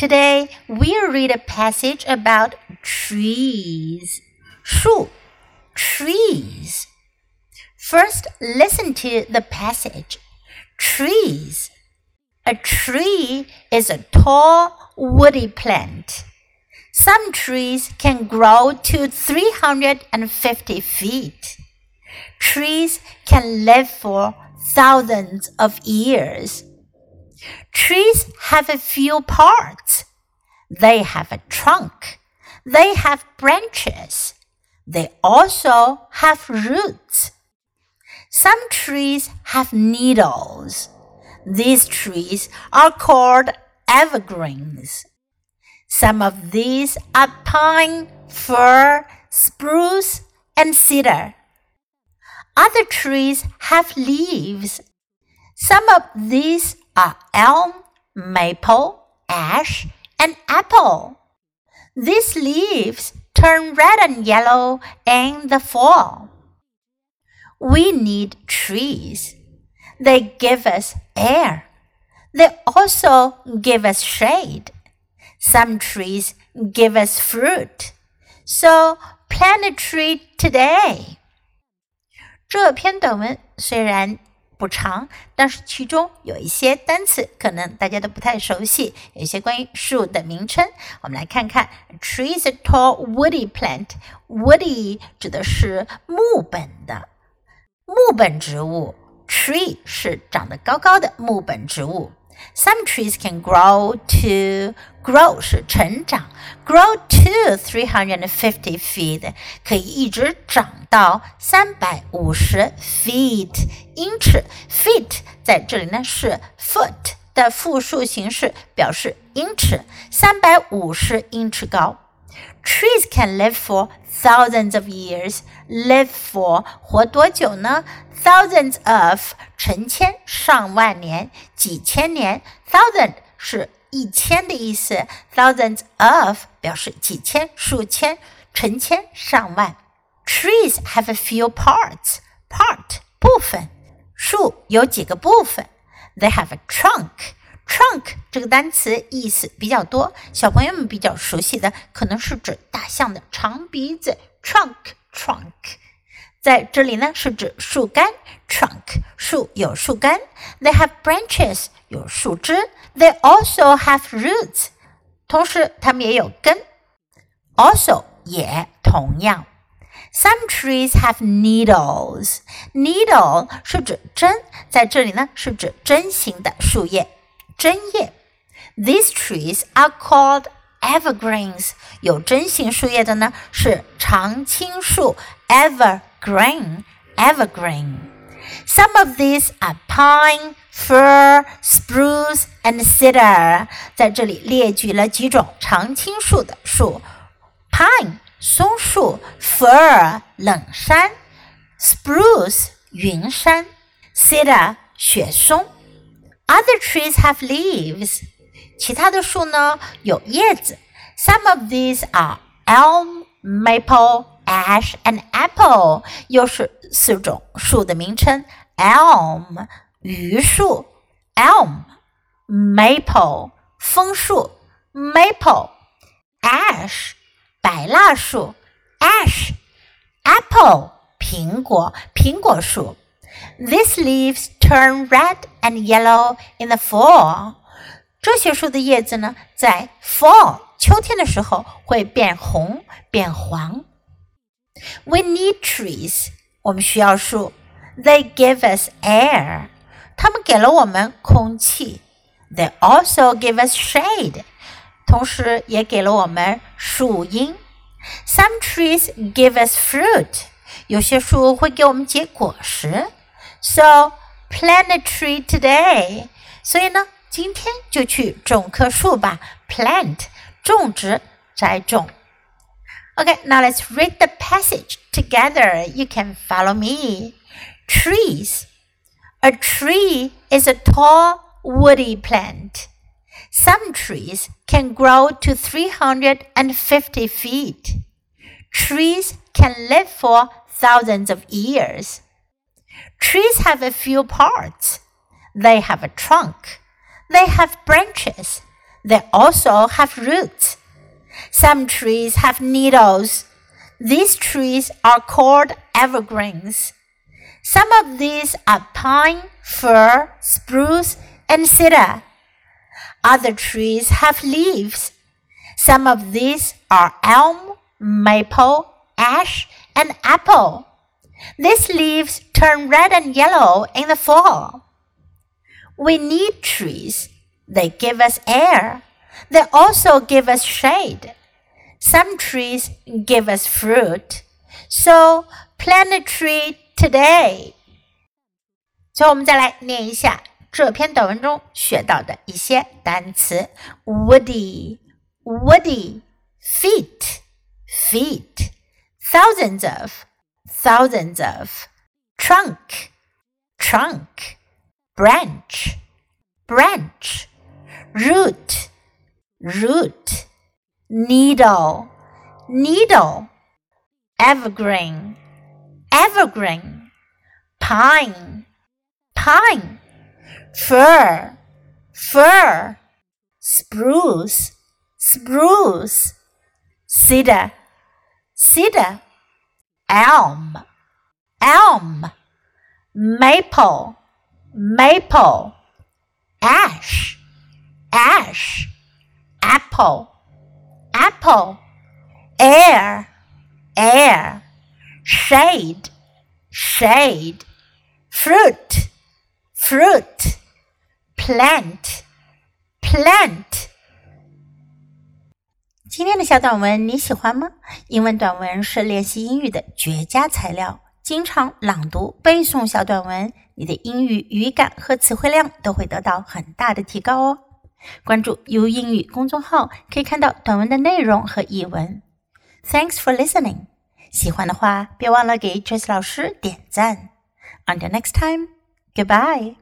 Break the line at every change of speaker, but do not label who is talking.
Today we'll read a passage about trees. 树 trees. First, listen to the passage. Trees. A tree is a tall, woody plant. Some trees can grow to 350 feet. Trees can live for thousands of years. Trees have a few parts. They have a trunk. They have branches. They also have roots. Some trees have needles. These trees are called evergreens. Some of these are pine, fir, spruce, and cedar. Other trees have leaves. Some of these are elm, maple, ash, and apple. These leaves turn red and yellow in the fall. We need trees. They give us air. They also give us shade. Some trees give us fruit. So plant a tree today. 这篇短文虽然 补偿，但是其中有一些单词可能大家都不太熟悉，有一些关于树的名称。我们来看看，tree is a tall woody plant。woody 指的是木本的木本植物，tree 是长得高高的木本植物。Some trees can grow to grow 是成长，grow to three hundred and fifty feet 可以一直长到三百五十 feet 英尺。feet 在这里呢是 foot 的复数形式，表示英尺，三百五十英尺高。Trees can live for thousands of years. Live for 活多久呢？Thousands of 成千上万年，几千年。Thousand 是一千的意思，thousands of 表示几千、数千、成千上万。Trees have a few parts. Part 部分，树有几个部分？They have a trunk. Trunk 这个单词意思比较多，小朋友们比较熟悉的可能是指大象的长鼻子，trunk trunk。在这里呢是指树干，trunk 树有树干，they have branches 有树枝，they also have roots 同时它们也有根，also 也同样。Some trees have needles. Needle 是指针，在这里呢是指针形的树叶。针叶。These trees are called evergreens。有针形树叶的呢是常青树，evergreen。evergreen。Some of these are pine, fir, spruce, and cedar。在这里列举了几种常青树的树：pine 松树，fir 冷杉，spruce 云杉，cedar 雪松。Other trees have leaves. 其他的树呢有叶子。Some of these are elm, maple, ash, and apple. 又是四种树的名称：elm 榆树，elm maple 枫树，maple ash 柏蜡树，ash apple 苹果苹果树。These leaves turn red and yellow in the fall. 这些树的叶子呢，在 fall 秋天的时候会变红变黄。We need trees. 我们需要树。They give us air. 它们给了我们空气。They also give us shade. 同时也给了我们树荫。Some trees give us fruit. 有些树会给我们结果实。So plant a tree today. 所以呢， 今天就去种棵树吧。Plant 种植栽种。Okay, now let's read the passage together. You can follow me. Trees. A tree is a tall, woody plant. Some trees can grow to 350 feet. Trees can live for thousands of years. Trees have a few parts. They have a trunk. they have branches. They also have roots. Some trees have needles. These trees are called evergreens. Some of these are pine, fir, spruce, and cedar. Other trees have leaves. Some of these are elm, maple, ash, and apple. These leaves turn red and yellow in the fall. We need trees. They give us air. They also give us shade. Some trees give us fruit. So plant a tree today. 最后我们再来念一下这篇短文中学到的一些单词：woody, woody, feet, feet, thousands of, thousands of, trunk, trunk, branch, branch, root, root, needle, needle, evergreen, evergreen, pine, pine, fir, fir, spruce, spruce, cedar, cedar, elm, elm, maple, maple, ash, ash, apple, apple, air, air, shade, shade, fruit, fruit, plant, plant. 今天的小短文你喜欢吗？英文短文是练习英语的绝佳材料。 经常朗读、背诵小短文，你的英语语感和词汇量都会得到很大的提高哦。关注“ U 英语”公众号，可以看到短文的内容和译文。Thanks for listening。喜欢的话，别忘了给 Jess 老师点赞。Until next time, goodbye.